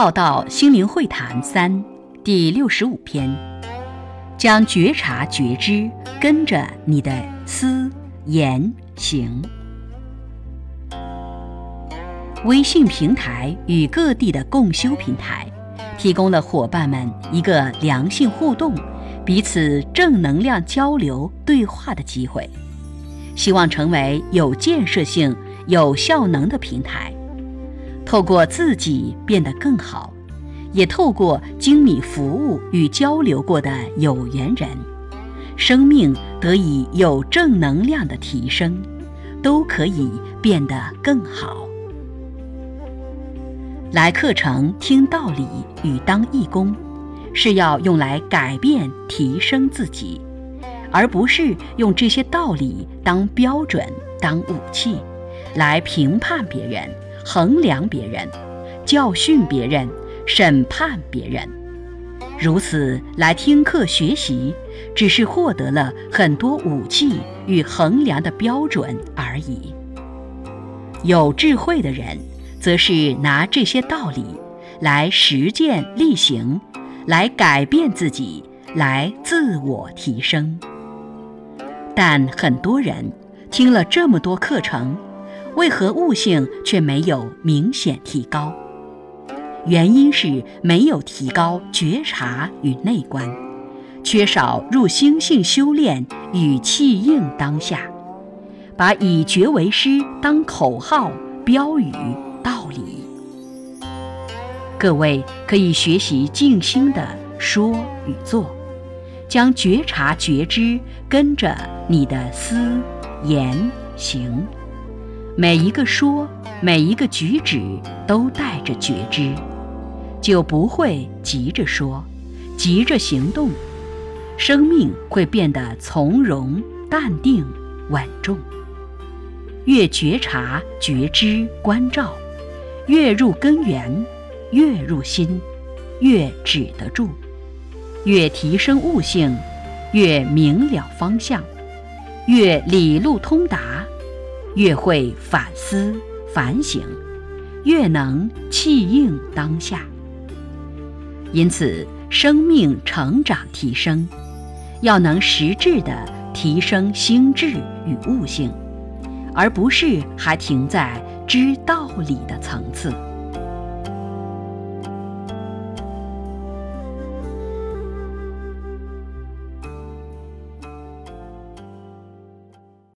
浩道心灵会谈三第六十五篇，将觉察觉知跟着你的思言行。微信平台与各地的共修平台，提供了伙伴们一个良性互动、彼此正能量交流对话的机会，希望成为有建设性、有效能的平台。透过自己变得更好，也透过精米服务与交流过的有缘人，生命得以有正能量的提升，都可以变得更好。来课程听道理与当义工，是要用来改变提升自己，而不是用这些道理当标准、当武器，来评判别人。衡量别人，教训别人，审判别人，如此来听课学习，只是获得了很多武器与衡量的标准而已。有智慧的人，则是拿这些道理来实践力行，来改变自己，来自我提升。但很多人听了这么多课程。为何悟性却没有明显提高？原因是没有提高觉察与内观，缺少入心性修炼与气应当下，把以觉为师当口号、标语、道理。各位可以学习静心的说与做，将觉察觉知跟着你的思、言、行。每一个说，每一个举止都带着觉知，就不会急着说，急着行动，生命会变得从容、淡定、稳重。越觉察、觉知、关照，越入根源，越入心，越止得住，越提升悟性，越明了方向，越理路通达。越会反思反省，越能气应当下。因此，生命成长提升，要能实质的提升心智与悟性，而不是还停在知道理的层次。